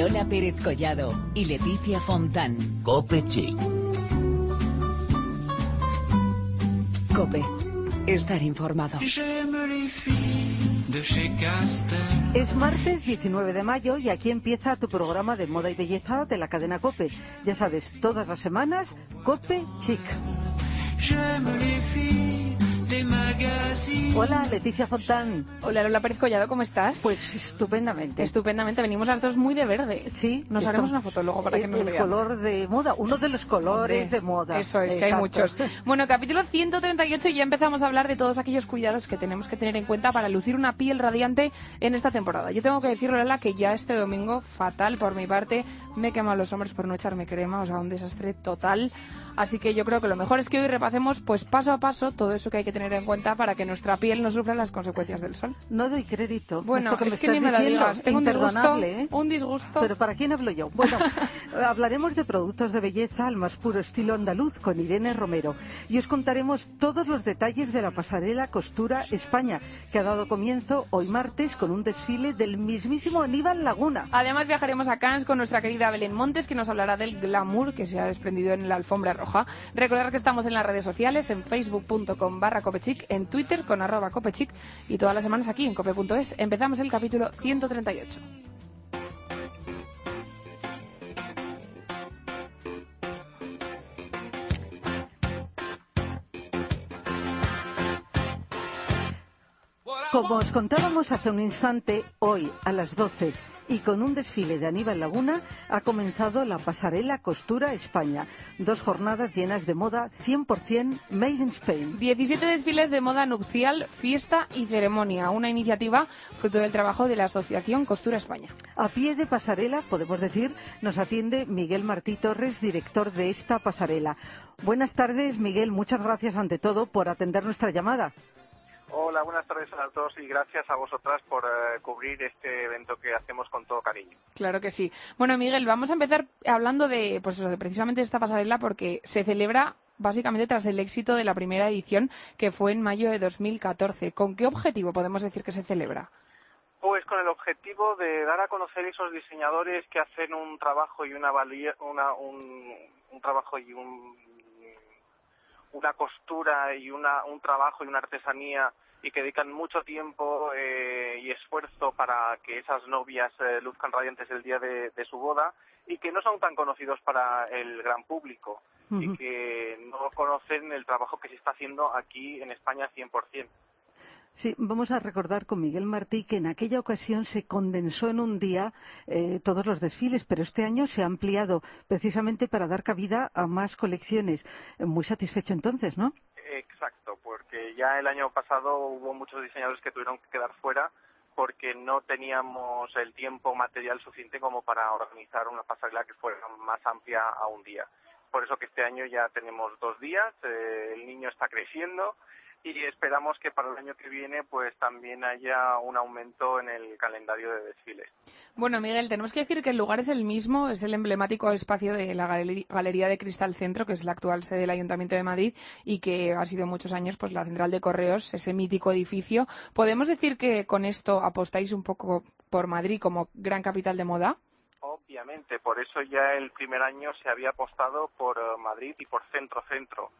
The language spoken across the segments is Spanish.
Lola Pérez Collado y Leticia Fontán. Cope Chic. Cope. Estar informado. Es martes 19 de mayo y aquí empieza tu programa de moda y belleza de la cadena Cope. Ya sabes, todas las semanas, Cope Chic. Hola, Leticia Fontán. Hola, Lola Pérez Collado, ¿cómo estás? Pues estupendamente. Estupendamente, venimos las dos muy de verde. Sí. Nos haremos una foto luego para que nos el vean. color de moda, uno de los colores de moda. Eso es, que hay muchos. Bueno, capítulo 138 y ya empezamos a hablar de todos aquellos cuidados que tenemos que tener en cuenta para lucir una piel radiante en esta temporada. Yo tengo que decir, Lola, que ya este domingo, fatal por mi parte, me he quemado los hombros por no echarme crema, o sea, un desastre total. Así que yo creo que lo mejor es que hoy repasemos, pues paso a paso, todo eso que hay que tener en cuenta para que nuestra piel no sufra las consecuencias del sol. No doy crédito. Bueno, que me es que ni me lo digas. Tengo un disgusto, ¿eh? un disgusto. Pero ¿para quién hablo yo? Bueno, hablaremos de productos de belleza al más puro estilo andaluz con Irene Romero y os contaremos todos los detalles de la pasarela Costura España, que ha dado comienzo hoy martes con un desfile del mismísimo Aníbal Laguna. Además viajaremos a Cannes con nuestra querida Belén Montes que nos hablará del glamour que se ha desprendido en la alfombra roja. Recordar que estamos en las redes sociales, en facebook.com barra copechic, en twitter con arroba copechic y todas las semanas aquí en cope.es. Empezamos el capítulo 138. Como os contábamos hace un instante, hoy a las 12 y con un desfile de Aníbal Laguna ha comenzado la pasarela Costura España. Dos jornadas llenas de moda 100% made in Spain. 17 desfiles de moda nupcial, fiesta y ceremonia. Una iniciativa fruto del trabajo de la Asociación Costura España. A pie de pasarela, podemos decir, nos atiende Miguel Martí Torres, director de esta pasarela. Buenas tardes, Miguel. Muchas gracias ante todo por atender nuestra llamada. Hola, buenas tardes a todos y gracias a vosotras por eh, cubrir este evento que hacemos con todo cariño. Claro que sí. Bueno, Miguel, vamos a empezar hablando de, pues eso, de precisamente esta pasarela porque se celebra básicamente tras el éxito de la primera edición que fue en mayo de 2014. ¿Con qué objetivo podemos decir que se celebra? Pues con el objetivo de dar a conocer esos diseñadores que hacen un trabajo y una, valía- una un, un trabajo y un, una costura y una, un trabajo y una artesanía y que dedican mucho tiempo eh, y esfuerzo para que esas novias eh, luzcan radiantes el día de, de su boda y que no son tan conocidos para el gran público y que no conocen el trabajo que se está haciendo aquí en España 100%. Sí, vamos a recordar con Miguel Martí que en aquella ocasión se condensó en un día eh, todos los desfiles, pero este año se ha ampliado precisamente para dar cabida a más colecciones. Eh, Muy satisfecho entonces, ¿no? Exacto, porque ya el año pasado hubo muchos diseñadores que tuvieron que quedar fuera porque no teníamos el tiempo material suficiente como para organizar una pasarela que fuera más amplia a un día. Por eso que este año ya tenemos dos días, eh, el niño está creciendo y esperamos que para el año que viene pues también haya un aumento en el calendario de desfiles. Bueno, Miguel, tenemos que decir que el lugar es el mismo, es el emblemático espacio de la Galería de Cristal Centro, que es la actual sede del Ayuntamiento de Madrid y que ha sido muchos años pues la central de correos, ese mítico edificio. ¿Podemos decir que con esto apostáis un poco por Madrid como gran capital de moda? Obviamente, por eso ya el primer año se había apostado por eh, Madrid y por centro-centro.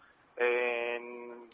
Eh,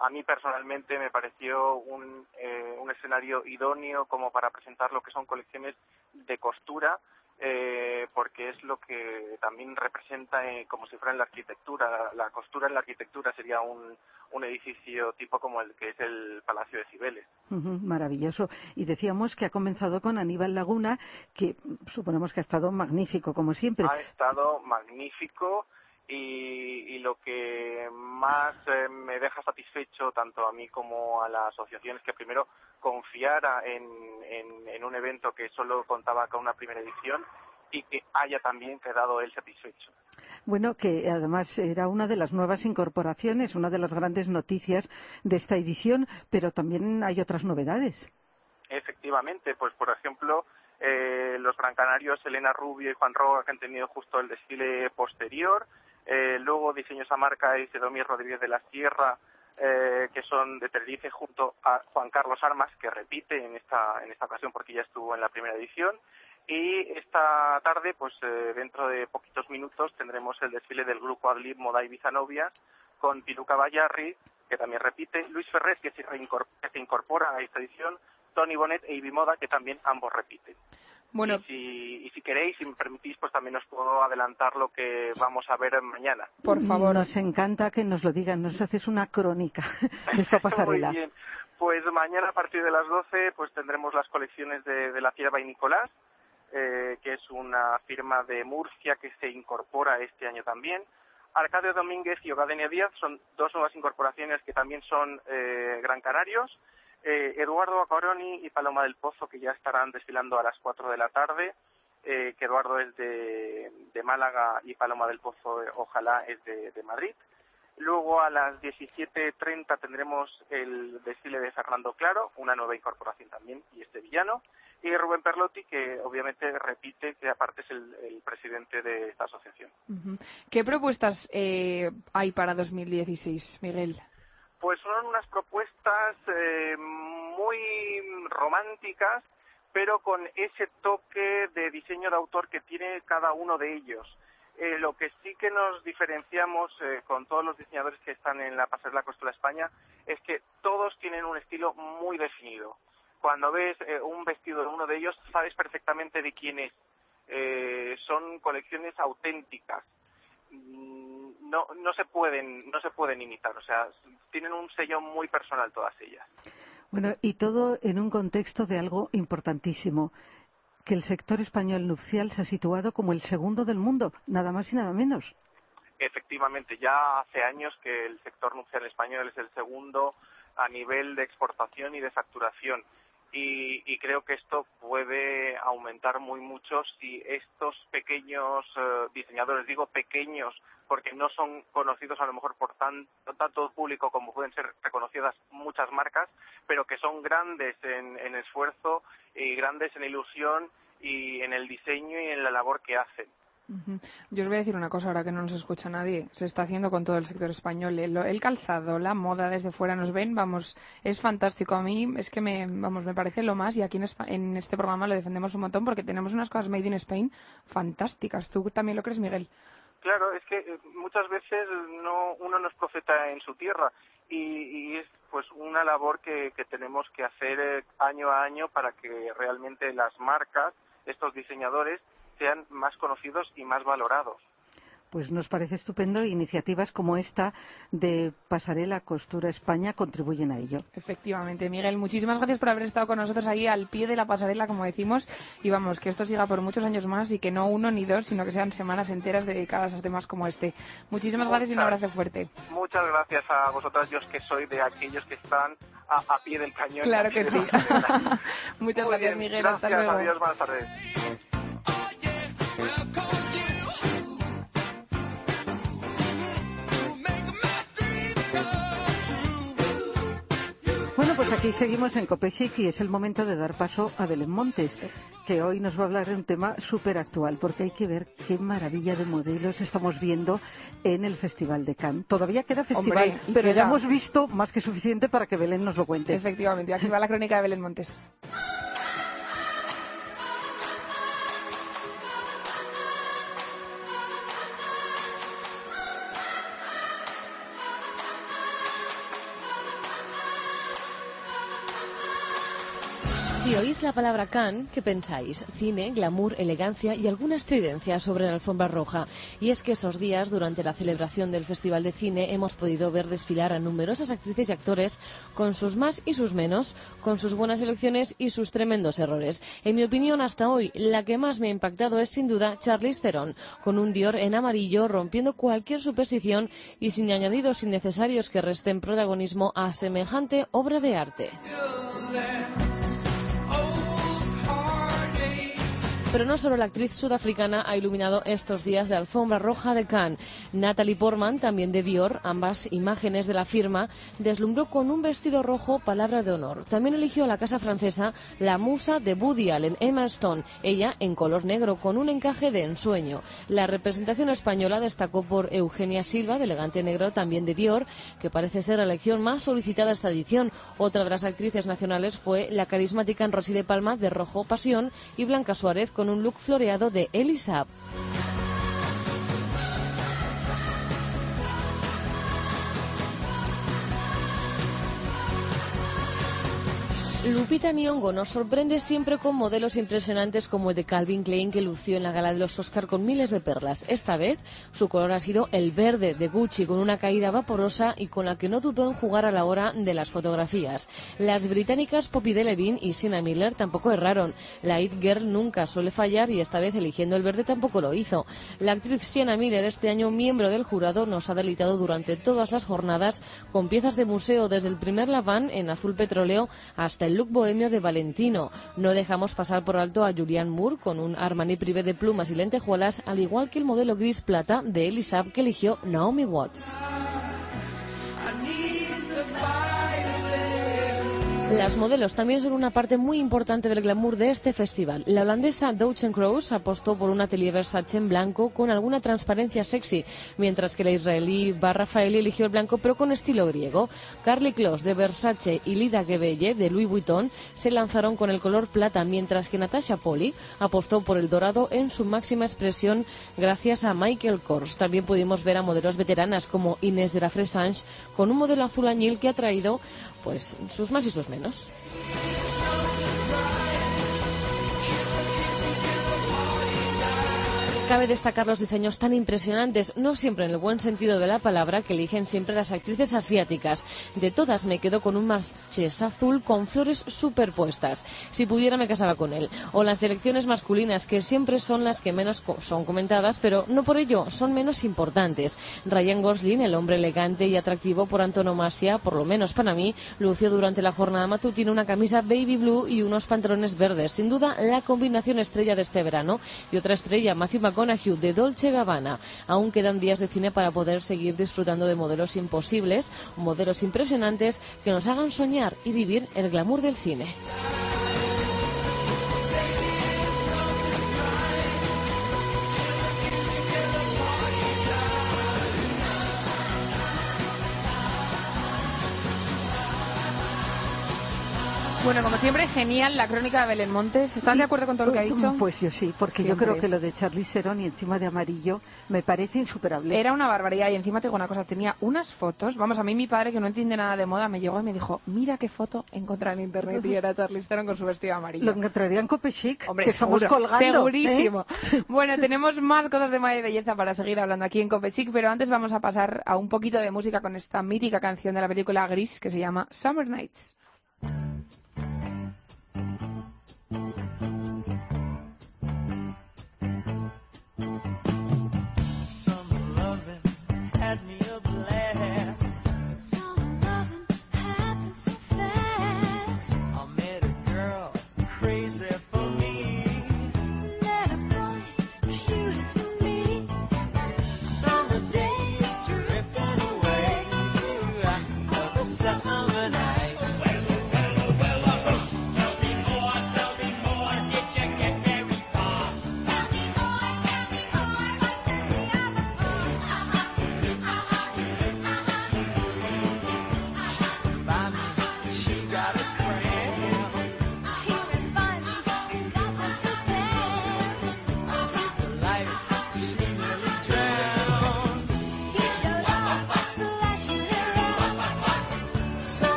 a mí personalmente me pareció un, eh, un escenario idóneo como para presentar lo que son colecciones de costura, eh, porque es lo que también representa eh, como si fuera en la arquitectura. La, la costura en la arquitectura sería un, un edificio tipo como el que es el Palacio de Cibeles. Ujú, Maravilloso. Y decíamos que ha comenzado con Aníbal Laguna, que suponemos que ha estado magnífico, como siempre. ha estado magnífico y, y lo que más eh, me deja satisfecho tanto a mí como a la asociación es que primero confiara en, en, en un evento que solo contaba con una primera edición y que haya también quedado él satisfecho. Bueno, que además era una de las nuevas incorporaciones, una de las grandes noticias de esta edición, pero también hay otras novedades. Efectivamente, pues por ejemplo, eh, los brancanarios Elena Rubio y Juan Roga que han tenido justo el desfile posterior, eh, luego Diseños a Marca y Sedomir Rodríguez de la Sierra, eh, que son de Tenerife junto a Juan Carlos Armas, que repite en esta, en esta ocasión porque ya estuvo en la primera edición, Y esta tarde, pues eh, dentro de poquitos minutos, tendremos el desfile del grupo Adlib Moda Ibiza Novias con Piluca Bayarri, que también repite, Luis se, que se incorpora a esta edición, Tony Bonet e Ibi Moda, que también ambos repiten. Bueno. Y si, y si queréis, si me permitís, pues también os puedo adelantar lo que vamos a ver mañana. Por favor. Nos encanta que nos lo digan, nos haces una crónica de esta pasarela. Muy bien. Pues mañana a partir de las 12 pues tendremos las colecciones de, de la Cierva y Nicolás, eh, que es una firma de Murcia que se incorpora este año también. Arcadio Domínguez y Ogadenia Díaz son dos nuevas incorporaciones que también son eh, gran canarios. Eh, Eduardo Acoroni y Paloma del Pozo, que ya estarán desfilando a las 4 de la tarde, eh, que Eduardo es de, Málaga y Paloma del Pozo, eh, ojalá, es de, Madrid. Luego a las 17.30 tendremos el desfile de Fernando Claro, una nueva incorporación también, y este villano. Y Rubén Perlotti, que obviamente repite que aparte es el, presidente de esta asociación. ¿Qué propuestas hay para 2016, Miguel? Pues son unas propuestas eh, muy románticas, pero con ese toque de diseño de autor que tiene cada uno de ellos. Eh, lo que sí que nos diferenciamos eh, con todos los diseñadores que están en la Pasarela Costura España es que todos tienen un estilo muy definido. Cuando ves eh, un vestido de uno de ellos, sabes perfectamente de quién es. son colecciones auténticas no, no se pueden no se pueden imitar o sea tienen un sello muy personal todas ellas. Bueno y todo en un contexto de algo importantísimo que el sector español nupcial se ha situado como el segundo del mundo nada más y nada menos. Efectivamente ya hace años que el sector nupcial español es el segundo a nivel de exportación y de facturación y, y, creo que esto puede aumentar muy mucho si estos pequeños uh, diseñadores, digo pequeños, porque no son conocidos a lo mejor por tan, tanto público como pueden ser reconocidas muchas marcas, pero que son grandes en esfuerzo y grandes en ilusión y en el diseño y en la labor que hacen. Yo os voy a decir una cosa ahora que no nos escucha nadie. Se está haciendo con todo el sector español. El, el, calzado, la moda desde fuera nos ven, vamos, es fantástico. A mí es que me, vamos, me parece lo más y aquí en, en este programa lo defendemos un montón porque tenemos unas cosas made in Spain fantásticas. ¿Tú también lo crees, Miguel? Claro, es que muchas veces no, uno no es profeta en su tierra y, y es pues una labor que, que tenemos que hacer año a año para que realmente las marcas, estos diseñadores, sean más conocidos y más valorados. Pues nos parece estupendo. Iniciativas como esta de Pasarela Costura España contribuyen a ello. Efectivamente, Miguel, muchísimas gracias por haber estado con nosotros ahí al pie de la pasarela, como decimos. Y vamos, que esto siga por muchos años más y que no uno ni dos, sino que sean semanas enteras dedicadas a temas como este. Muchísimas muchas, gracias y un abrazo fuerte. Muchas gracias a vosotras, yo que soy de aquellos que están a, a pie del cañón. Claro que sí. muchas Muy gracias, bien. Miguel. Gracias, Hasta luego. Adiós, buenas tardes. Bueno, pues aquí seguimos en Copechic y es el momento de dar paso a Belén Montes, que hoy nos va a hablar de un tema súper actual, porque hay que ver qué maravilla de modelos estamos viendo en el Festival de Cannes. Todavía queda festival, Hombre, pero queda. ya hemos visto más que suficiente para que Belén nos lo cuente. Efectivamente, aquí va la crónica de Belén Montes. Si oís la palabra Cannes, ¿qué pensáis? Cine, glamour, elegancia y alguna estridencia sobre la alfombra roja. Y es que esos días, durante la celebración del Festival de Cine, hemos podido ver desfilar a numerosas actrices y actores con sus más y sus menos, con sus buenas elecciones y sus tremendos errores. En mi opinión, hasta hoy, la que más me ha impactado es sin duda Charlize Theron, con un Dior en amarillo, rompiendo cualquier superstición y sin añadidos innecesarios que resten protagonismo a semejante obra de arte. Pero no solo la actriz sudafricana ha iluminado estos días de alfombra roja de Cannes. Natalie Portman, también de Dior, ambas imágenes de la firma, deslumbró con un vestido rojo palabra de honor. También eligió a la casa francesa la musa de Woody Allen, Emma Stone, ella en color negro con un encaje de ensueño. La representación española destacó por Eugenia Silva, de elegante negro, también de Dior, que parece ser la elección más solicitada esta edición. Otra de las actrices nacionales fue la carismática Rosy de Palma, de rojo pasión, y Blanca Suárez con un look floreado de Elisab. Lupita Nyong'o nos sorprende siempre con modelos impresionantes como el de Calvin Klein que lució en la gala de los Oscar con miles de perlas. Esta vez su color ha sido el verde de Gucci con una caída vaporosa y con la que no dudó en jugar a la hora de las fotografías. Las británicas Poppy Delevingne y Sienna Miller tampoco erraron. La It Girl nunca suele fallar y esta vez eligiendo el verde tampoco lo hizo. La actriz Sienna Miller este año miembro del jurado nos ha deleitado durante todas las jornadas con piezas de museo desde el primer laván en azul petróleo hasta el look bohemio de Valentino. No dejamos pasar por alto a Julianne Moore con un Armani privé de plumas y lentejuelas, al igual que el modelo gris plata de Elisab que eligió Naomi Watts. Las modelos también son una parte muy importante del glamour de este festival. La holandesa Douchen Crows apostó por un atelier Versace en blanco con alguna transparencia sexy, mientras que la israelí Bar Rafaeli eligió el blanco pero con estilo griego. Carly Kloss de Versace y Lida Gebelle de Louis Vuitton se lanzaron con el color plata, mientras que Natasha Polly apostó por el dorado en su máxima expresión gracias a Michael Kors. También pudimos ver a modelos veteranas como Inés de la Fresange con un modelo azul añil que ha traído pues sus más y sus menos. Cabe destacar los diseños tan impresionantes, no siempre en el buen sentido de la palabra, que eligen siempre las actrices asiáticas. De todas me quedo con un marchés azul con flores superpuestas. Si pudiera me casaba con él. O las selecciones masculinas, que siempre son las que menos son comentadas, pero no por ello son menos importantes. Ryan Gosling, el hombre elegante y atractivo por antonomasia, por lo menos para mí, lució durante la jornada matutina una camisa baby blue y unos pantalones verdes. Sin duda, la combinación estrella de este verano. Y otra estrella, Matthew de Dolce Gabbana. Aún quedan días de cine para poder seguir disfrutando de modelos imposibles, modelos impresionantes que nos hagan soñar y vivir el glamour del cine. Bueno, como siempre, genial la crónica de Belén Montes. ¿Estás de acuerdo con todo lo que ha dicho? Pues yo sí, porque yo creo que lo de Charlie Serón y encima de amarillo me parece insuperable. Era una barbaridad y encima te digo una cosa, tenía unas fotos, vamos, a mí mi padre que no entiende nada de moda me llegó y me dijo, mira qué foto encontré en internet y era Charlie Theron con su vestido amarillo. Lo encontraría en Cope Chic, Hombre, que estamos colgando. ¿eh? segurísimo. Bueno, tenemos más cosas de moda y belleza para seguir hablando aquí en Copesic, pero antes vamos a pasar a un poquito de música con esta mítica canción de la película Gris que se llama Summer Nights.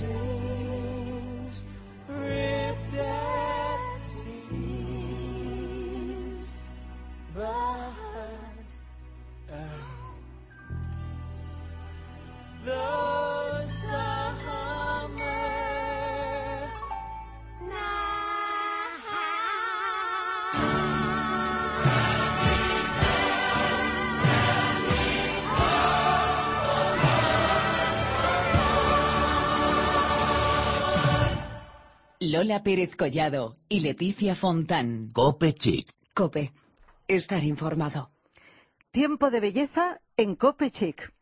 Summer Lola Pérez Collado y Leticia Fontán. Cope Chic. Cope. Estar informado. Tiempo de belleza en Cope Chic.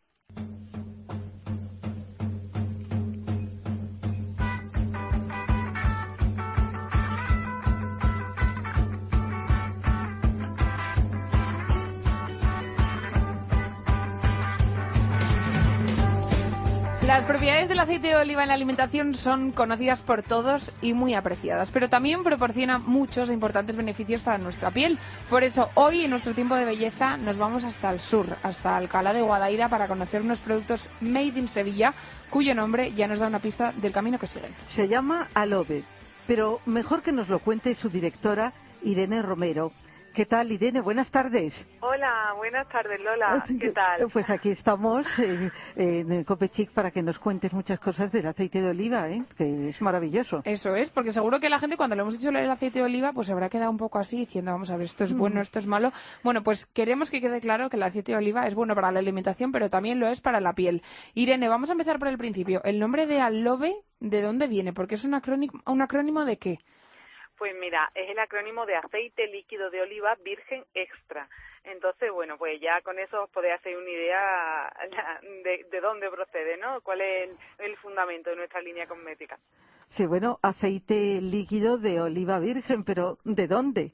Las propiedades del aceite de oliva en la alimentación son conocidas por todos y muy apreciadas, pero también proporciona muchos e importantes beneficios para nuestra piel. Por eso, hoy en nuestro tiempo de belleza nos vamos hasta el sur, hasta Alcalá de Guadaira, para conocer unos productos made in Sevilla, cuyo nombre ya nos da una pista del camino que siguen. Se llama Alobe, pero mejor que nos lo cuente su directora Irene Romero. ¿Qué tal, Irene? Buenas tardes. Hola, buenas tardes Lola, ¿qué tal? Pues aquí estamos eh, en Copechic para que nos cuentes muchas cosas del aceite de oliva, ¿eh? que es maravilloso. Eso es, porque seguro que la gente cuando le hemos dicho del aceite de oliva, pues se habrá quedado un poco así diciendo, vamos a ver, esto es bueno, esto es malo. Bueno, pues queremos que quede claro que el aceite de oliva es bueno para la alimentación, pero también lo es para la piel. Irene, vamos a empezar por el principio. El nombre de Alobe, ¿de dónde viene? Porque es un acrónimo, un acrónimo de qué? Pues mira, es el acrónimo de aceite líquido de oliva virgen extra. Entonces, bueno, pues ya con eso os podéis hacer una idea de, de dónde procede, ¿no? ¿Cuál es el, el fundamento de nuestra línea cosmética? Sí, bueno, aceite líquido de oliva virgen, pero ¿de dónde?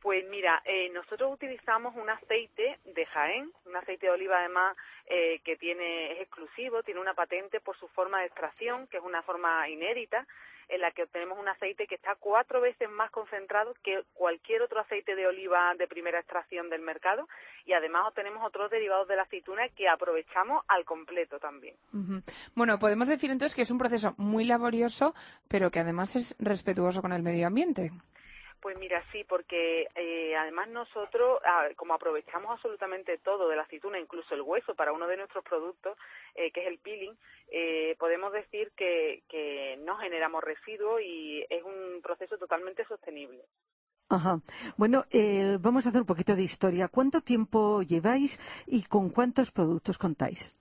Pues mira, eh, nosotros utilizamos un aceite de Jaén, un aceite de oliva además eh, que tiene es exclusivo, tiene una patente por su forma de extracción, que es una forma inédita, en la que obtenemos un aceite que está cuatro veces más concentrado que cualquier otro aceite de oliva de primera extracción del mercado y además obtenemos otros derivados de la aceituna que aprovechamos al completo también. Bueno, podemos decir entonces que es un proceso muy laborioso, pero que además es respetuoso con el medio ambiente. Pues mira, sí, porque eh, además nosotros, ah, como aprovechamos absolutamente todo de la aceituna, incluso el hueso para uno de nuestros productos, eh, que es el peeling, eh, podemos decir que, que no generamos residuos y es un proceso totalmente sostenible. Ajá. Bueno, eh, vamos a hacer un poquito de historia. ¿Cuánto tiempo lleváis y con cuántos productos contáis?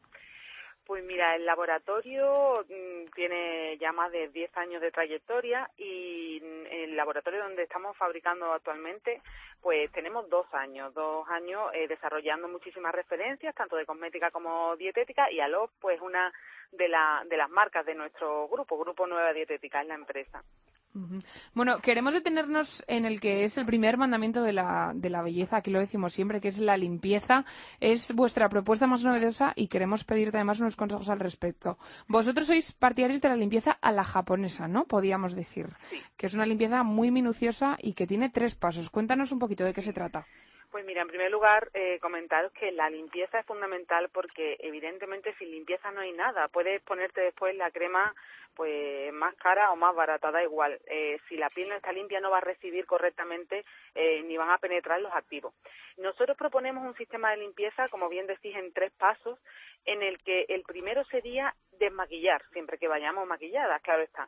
Pues mira, el laboratorio mm, tiene ya más de 10 años de trayectoria y mm, el laboratorio donde estamos fabricando actualmente, pues tenemos dos años, dos años eh, desarrollando muchísimas referencias, tanto de cosmética como dietética, y Alop, pues una de, la, de las marcas de nuestro grupo, Grupo Nueva Dietética, es la empresa. Bueno, queremos detenernos en el que es el primer mandamiento de la, de la belleza, aquí lo decimos siempre, que es la limpieza. Es vuestra propuesta más novedosa y queremos pedirte además unos consejos al respecto. Vosotros sois partidarios de la limpieza a la japonesa, ¿no? Podríamos decir. Que es una limpieza muy minuciosa y que tiene tres pasos. Cuéntanos un poquito de qué se trata. Pues mira, en primer lugar, eh, comentaros que la limpieza es fundamental porque evidentemente sin limpieza no hay nada. Puedes ponerte después la crema pues más cara o más barata, da igual. Eh, si la piel no está limpia no va a recibir correctamente eh, ni van a penetrar los activos. Nosotros proponemos un sistema de limpieza, como bien decís, en tres pasos, en el que el primero sería desmaquillar, siempre que vayamos maquilladas, claro está.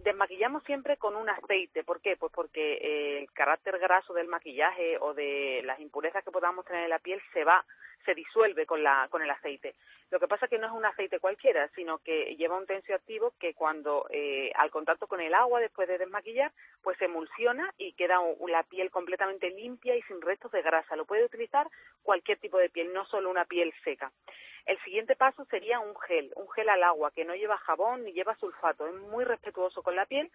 Desmaquillamos siempre con un aceite. ¿Por qué? Pues porque eh, el carácter graso del maquillaje o de las impurezas que podamos tener en la piel se va, se disuelve con, la, con el aceite. Lo que pasa es que no es un aceite cualquiera, sino que lleva un tensioactivo que cuando eh, al contacto con el agua después de desmaquillar, pues se emulsiona y queda la piel completamente limpia y sin restos de grasa. Lo puede utilizar cualquier tipo de piel, no solo una piel seca. El siguiente paso sería un gel, un gel al agua que no lleva jabón ni lleva sulfato, es muy respetuoso con la piel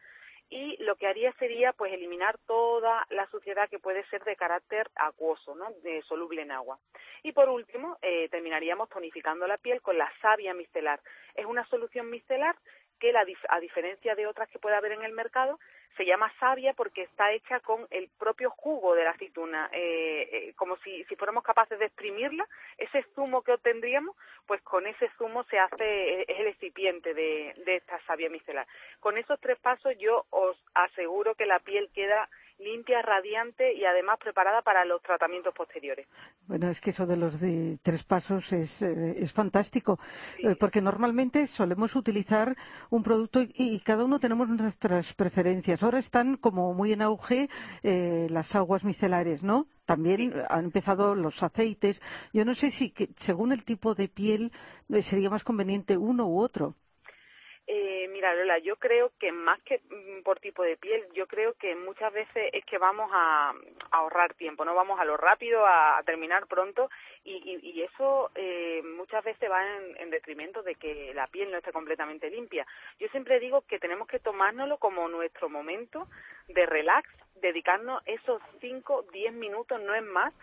y lo que haría sería pues eliminar toda la suciedad que puede ser de carácter acuoso, ¿no? De soluble en agua. Y por último, eh, terminaríamos tonificando la piel con la savia micelar. Es una solución micelar que la a diferencia de otras que puede haber en el mercado, se llama savia porque está hecha con el propio jugo de la aceituna, eh, eh, como si, si fuéramos capaces de exprimirla, ese zumo que obtendríamos, pues con ese zumo se hace, eh, es el excipiente de, de esta savia micelar. Con esos tres pasos yo os aseguro que la piel queda limpia, radiante y además preparada para los tratamientos posteriores. Bueno, es que eso de los de tres pasos es, eh, es fantástico, eh, porque normalmente solemos utilizar un producto y, y cada uno tenemos nuestras preferencias. Ahora están como muy en auge eh, las aguas micelares, ¿no? También han empezado los aceites. Yo no sé si que, según el tipo de piel sería más conveniente uno u otro. Eh, mira, Lola, yo creo que más que mm, por tipo de piel, yo creo que muchas veces es que vamos a, ahorrar tiempo, no vamos a lo rápido, a, terminar pronto y, y, y eso eh, muchas veces va en, en detrimento de que la piel no esté completamente limpia. Yo siempre digo que tenemos que tomárnoslo como nuestro momento de relax, dedicarnos esos 5, 10 minutos, no es más,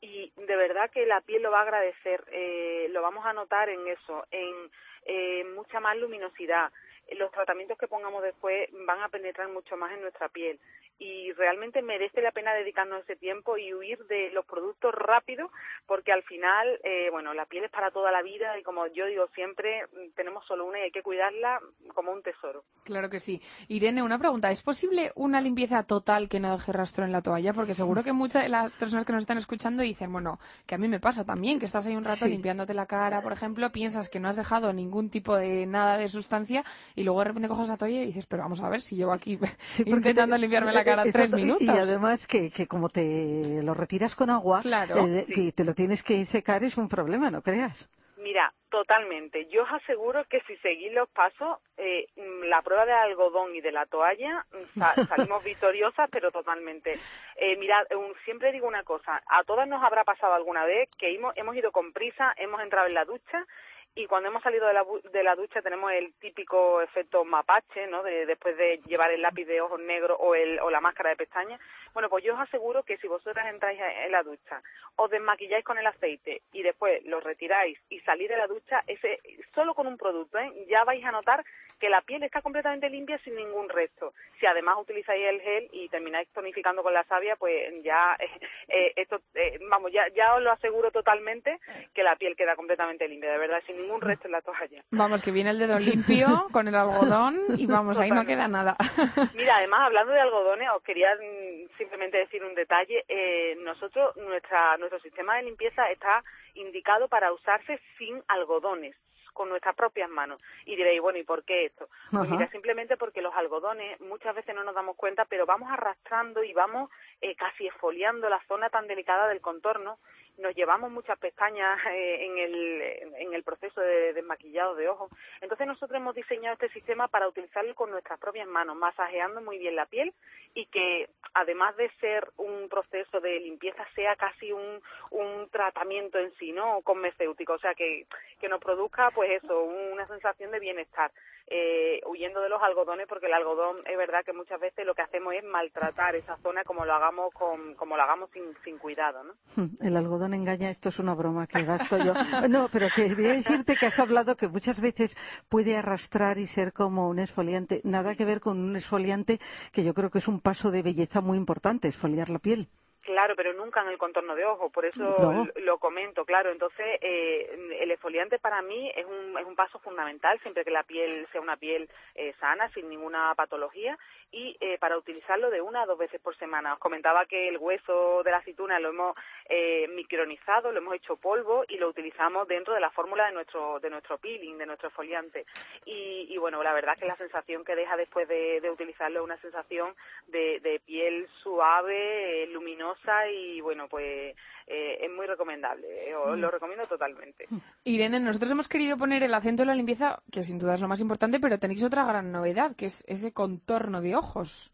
y de verdad que la piel lo va a agradecer, eh, lo vamos a notar en eso, en eh, mucha más luminosidad. Los tratamientos que pongamos después van a penetrar mucho más en nuestra piel y realmente merece la pena dedicarnos ese tiempo y huir de los productos rápidos porque al final, eh, bueno, la piel es para toda la vida y como yo digo siempre, tenemos solo una y hay que cuidarla como un tesoro. Claro que sí. Irene, una pregunta. ¿Es posible una limpieza total que no deje rastro en la toalla? Porque seguro que muchas de las personas que nos están escuchando dicen, bueno, que a mí me pasa también, que estás ahí un rato Sí. limpiándote la cara, por ejemplo, piensas que no has dejado ningún tipo de nada de sustancia y luego de repente coges la toalla y dices, pero vamos a ver si llevo aquí Sí, intentando te- limpiarme la cara eh, tres exacto, y- minutos. Y además que, que como te lo retiras con agua, Claro. eh, que te lo tienes que secar es un problema, no creas. Mira, totalmente. Yo os aseguro que si seguís los pasos, eh, mm, la prueba de algodón y de la toalla, mm, sa- salimos victoriosas, pero totalmente. Eh, mirad, un- siempre digo una cosa, a todas nos habrá pasado alguna vez que hemos, hemos ido con prisa, hemos entrado en la ducha y cuando hemos salido de la, de la ducha tenemos el típico efecto mapache, ¿no? De, después de llevar el lápiz de ojos negro o, el, o la máscara de pestañas. Bueno, pues yo os aseguro que si vosotras entráis en la ducha, os desmaquilláis con el aceite y después lo retiráis y salís de la ducha, ese solo con un producto, ¿eh? ya vais a notar que la piel está completamente limpia sin ningún resto. Si además utilizáis el gel y termináis tonificando con la savia, pues ya eh, esto, eh, vamos, ya, ya os lo aseguro totalmente que la piel queda completamente limpia, de verdad, sin ningún resto en la toalla. Vamos, que viene el dedo limpio con el algodón y vamos, ahí no queda nada. Mira, además, hablando de algodones, os quería mm, simplemente decir un detalle. Eh, nosotros, nuestra, nuestro sistema de limpieza está indicado para usarse sin algodones con nuestras propias manos. Y diréis, bueno, ¿y por qué esto? Pues Ajá. mira, simplemente porque los algodones muchas veces no nos damos cuenta, pero vamos arrastrando y vamos eh, casi esfoliando la zona tan delicada del contorno. Nos llevamos muchas pestañas eh, en, el, en el proceso de desmaquillado de ojos. Entonces nosotros hemos diseñado este sistema para utilizarlo con nuestras propias manos, masajeando muy bien la piel y que además de ser un proceso de limpieza sea casi un, un tratamiento en sí, ¿no? Conmecéutico, o sea que, que nos produzca pues eso, una sensación de bienestar, eh, huyendo de los algodones porque el algodón es verdad que muchas veces lo que hacemos es maltratar esa zona como lo hagamos con, como lo hagamos sin, sin cuidado, ¿no? El algodón engaña, esto es una broma que gasto yo. No, pero quería decirte que has hablado que muchas veces puede arrastrar y ser como un esfoliante. Nada que ver con un esfoliante que yo creo que es un paso de belleza muy importante, esfoliar la piel. Claro, pero nunca en el contorno de ojo, por eso No. lo comento, claro. Entonces, eh, el exfoliante para mí es un, es un paso fundamental, siempre que la piel sea una piel eh, sana, sin ninguna patología, y eh, para utilizarlo de una a dos veces por semana. Os comentaba que el hueso de la aceituna lo hemos eh, micronizado, lo hemos hecho polvo y lo utilizamos dentro de la fórmula de nuestro, de nuestro peeling, de nuestro exfoliante. Y, y bueno, la verdad que la sensación que deja después de, de utilizarlo es una sensación de, de piel suave, eh, luminosa y bueno, pues eh, es muy recomendable. eh, Os lo recomiendo totalmente. Irene, nosotros hemos querido poner el acento en la limpieza, que sin duda es lo más importante, pero tenéis otra gran novedad, que es ese contorno de ojos.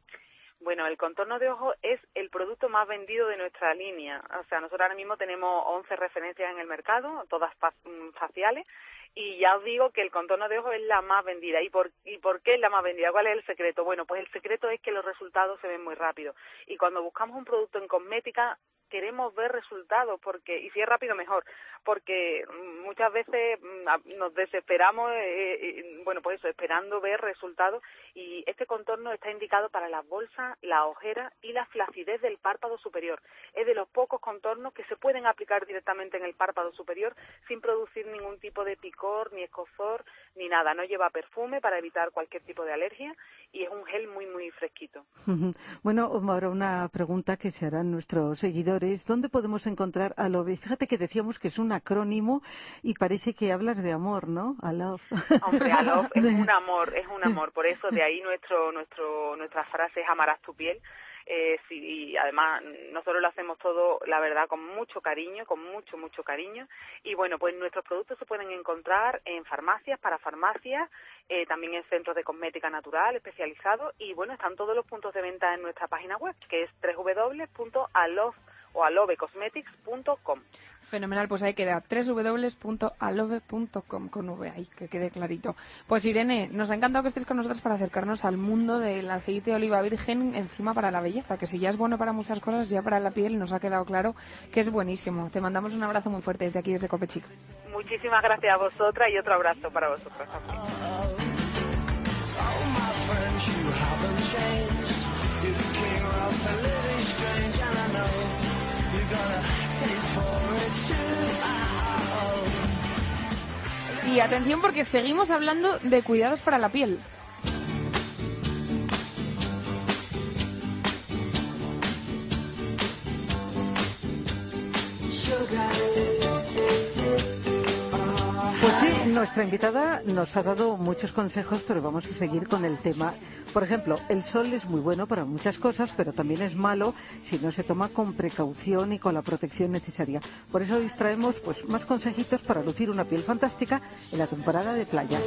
Bueno, el contorno de ojo es el producto más vendido de nuestra línea. O sea, nosotros ahora mismo tenemos 11 referencias en el mercado, todas mm, faciales, y ya os digo que el contorno de ojos es la más vendida. ¿Y por, ¿Y por qué es la más vendida? ¿Cuál es el secreto? Bueno, pues el secreto es que los resultados se ven muy rápido. Y cuando buscamos un producto en cosmética, queremos ver resultados porque y si es rápido mejor porque muchas veces mm, nos desesperamos eh, eh, bueno pues eso esperando ver resultados y este contorno está indicado para las bolsas la ojera y la flacidez del párpado superior es de los pocos contornos que se pueden aplicar directamente en el párpado superior sin producir ningún tipo de picor ni escozor ni nada no lleva perfume para evitar cualquier tipo de alergia y es un gel muy muy fresquito. Bueno, ahora una pregunta que se harán nuestros seguidores. ¿Dónde podemos encontrar Alove? Fíjate que decíamos que es un acrónimo y parece que hablas de amor, ¿no? Alove. Hombre, Alof es un amor, es un amor. Por eso de ahí nuestro, nuestro, nuestra frase es amarás tu piel. Eh, sí, y además nosotros lo hacemos todo, la verdad, con mucho cariño, con mucho, mucho cariño. Y bueno, pues nuestros productos se pueden encontrar en farmacias, para farmacias, eh, también en centros de cosmética natural especializados. Y bueno, están todos los puntos de venta en nuestra página web, que es www.alove o alovecosmetics.com. Fenomenal, pues ahí queda www.alove.com con V ahí, que quede clarito. Pues Irene, nos ha encantado que estés con nosotros para acercarnos al mundo del aceite de oliva virgen encima para la belleza, que si ya es bueno para muchas cosas, ya para la piel nos ha quedado claro que es buenísimo. Te mandamos un abrazo muy fuerte desde aquí, desde Copechic. Muchísimas gracias a vosotras y otro abrazo para vosotras. también. Y atención porque seguimos hablando de cuidados para la piel. Nuestra invitada nos ha dado muchos consejos, pero vamos a seguir con el tema. Por ejemplo, el sol es muy bueno para muchas cosas, pero también es malo si no se toma con precaución y con la protección necesaria. Por eso hoy traemos pues, más consejitos para lucir una piel fantástica en la temporada de playa.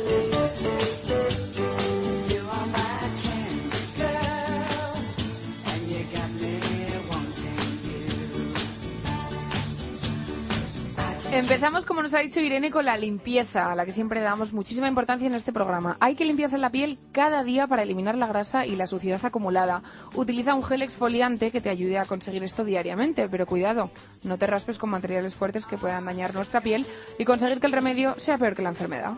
Empezamos, como nos ha dicho Irene, con la limpieza, a la que siempre damos muchísima importancia en este programa. Hay que limpiarse la piel cada día para eliminar la grasa y la suciedad acumulada. Utiliza un gel exfoliante que te ayude a conseguir esto diariamente, pero cuidado, no te raspes con materiales fuertes que puedan dañar nuestra piel y conseguir que el remedio sea peor que la enfermedad.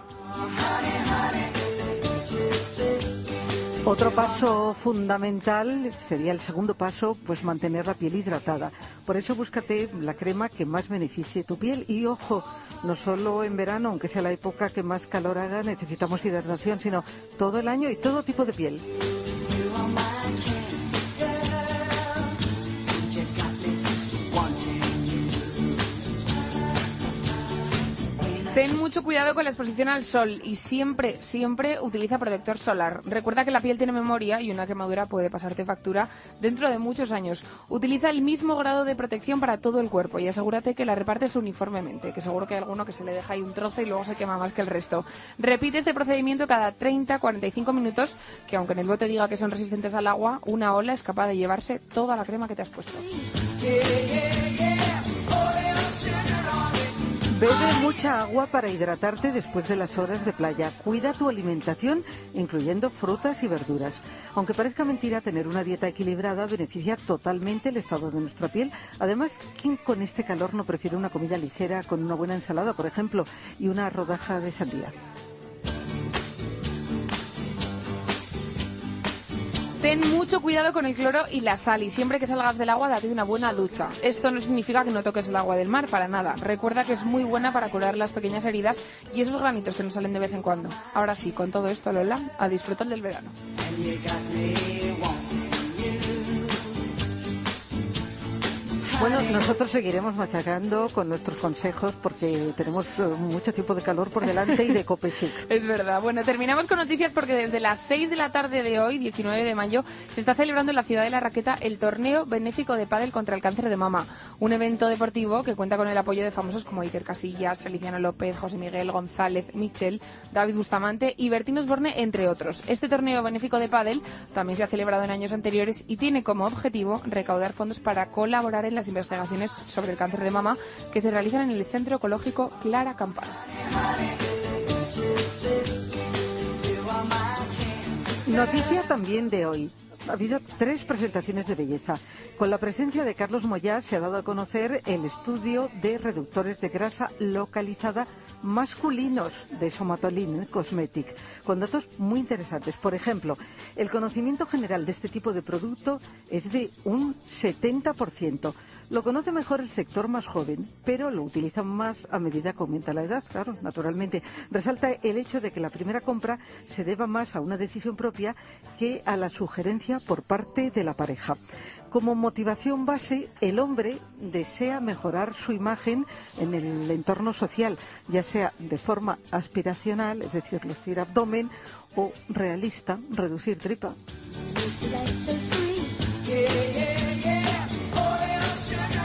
Otro paso fundamental sería el segundo paso, pues mantener la piel hidratada. Por eso búscate la crema que más beneficie tu piel y ojo, no solo en verano, aunque sea la época que más calor haga, necesitamos hidratación, sino todo el año y todo tipo de piel. Ten mucho cuidado con la exposición al sol y siempre, siempre utiliza protector solar. Recuerda que la piel tiene memoria y una quemadura puede pasarte factura dentro de muchos años. Utiliza el mismo grado de protección para todo el cuerpo y asegúrate que la repartes uniformemente, que seguro que hay alguno que se le deja ahí un trozo y luego se quema más que el resto. Repite este procedimiento cada 30-45 minutos, que aunque en el bote diga que son resistentes al agua, una ola es capaz de llevarse toda la crema que te has puesto. Bebe mucha agua para hidratarte después de las horas de playa. Cuida tu alimentación, incluyendo frutas y verduras. Aunque parezca mentira, tener una dieta equilibrada beneficia totalmente el estado de nuestra piel. Además, ¿quién con este calor no prefiere una comida ligera con una buena ensalada, por ejemplo, y una rodaja de sandía? Ten mucho cuidado con el cloro y la sal y siempre que salgas del agua date una buena ducha. Esto no significa que no toques el agua del mar, para nada. Recuerda que es muy buena para curar las pequeñas heridas y esos granitos que nos salen de vez en cuando. Ahora sí, con todo esto, Lola, a disfrutar del verano. Bueno, nosotros seguiremos machacando con nuestros consejos porque tenemos eh, mucho tiempo de calor por delante y de cope chic. Es verdad. Bueno, terminamos con noticias porque desde las 6 de la tarde de hoy, 19 de mayo, se está celebrando en la ciudad de La Raqueta el torneo benéfico de pádel contra el cáncer de mama. Un evento deportivo que cuenta con el apoyo de famosos como Iker Casillas, Feliciano López, José Miguel González, Michel, David Bustamante y Bertín Osborne, entre otros. Este torneo benéfico de pádel también se ha celebrado en años anteriores y tiene como objetivo recaudar fondos para colaborar en las investigaciones sobre el cáncer de mama que se realizan en el Centro Ecológico Clara Campana. Noticia también de hoy. Ha habido tres presentaciones de belleza. Con la presencia de Carlos Moyá se ha dado a conocer el estudio de reductores de grasa localizada masculinos de Somatolin Cosmetic, con datos muy interesantes. Por ejemplo, el conocimiento general de este tipo de producto es de un 70%. Lo conoce mejor el sector más joven, pero lo utilizan más a medida que aumenta la edad, claro, naturalmente. Resalta el hecho de que la primera compra se deba más a una decisión propia que a la sugerencia por parte de la pareja. Como motivación base, el hombre desea mejorar su imagen en el entorno social, ya sea de forma aspiracional, es decir, lucir abdomen, o realista, reducir tripa.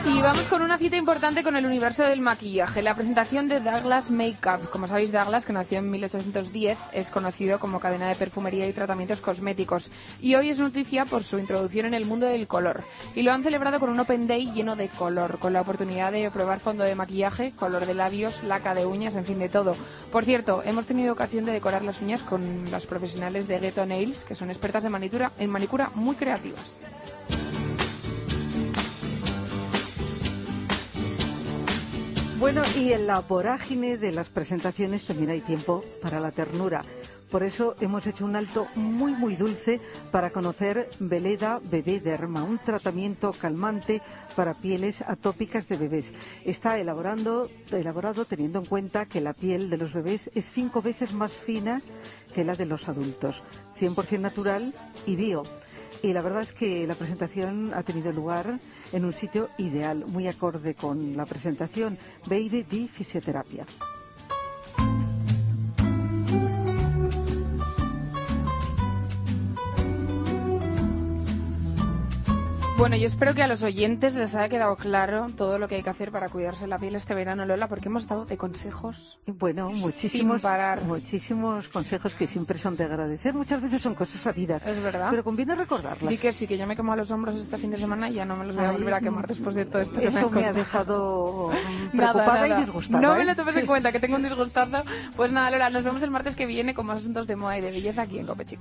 Y vamos con una cita importante con el universo del maquillaje, la presentación de Douglas Makeup. Como sabéis, Douglas, que nació en 1810, es conocido como cadena de perfumería y tratamientos cosméticos. Y hoy es noticia por su introducción en el mundo del color. Y lo han celebrado con un Open Day lleno de color, con la oportunidad de probar fondo de maquillaje, color de labios, laca de uñas, en fin, de todo. Por cierto, hemos tenido ocasión de decorar las uñas con las profesionales de Ghetto Nails, que son expertas en manicura, en manicura muy creativas. Bueno, y en la vorágine de las presentaciones también hay tiempo para la ternura. Por eso hemos hecho un alto muy, muy dulce para conocer Veleda Bebé Derma, un tratamiento calmante para pieles atópicas de bebés. Está elaborando, elaborado teniendo en cuenta que la piel de los bebés es cinco veces más fina que la de los adultos. 100% natural y bio. Y la verdad es que la presentación ha tenido lugar en un sitio ideal, muy acorde con la presentación Baby Bee Fisioterapia. Bueno, yo espero que a los oyentes les haya quedado claro todo lo que hay que hacer para cuidarse la piel este verano, Lola, porque hemos dado de consejos. Bueno, muchísimos, Sin parar. muchísimos consejos que siempre son de agradecer. Muchas veces son cosas sabidas, Es verdad. pero conviene recordarlas. Di que sí, que yo me quemo a los hombros este fin de semana y ya no me los voy a volver a quemar después de todo esto que Eso me me ha dejado mm, Nada, preocupada nada. y disgustada. No ¿eh? me lo tomes en cuenta, que tengo un disgustazo. Pues nada, Lola, nos vemos el martes que viene con más asuntos de moda y de belleza aquí en Copechic.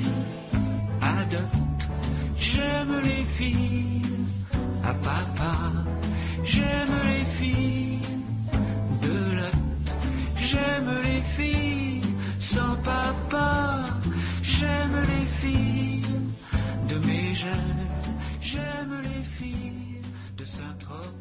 J'aime les filles à ah, papa. J'aime les filles de Lot. J'aime les filles sans papa. J'aime les filles de mes jeunes. J'aime les filles de Saint-Tropez.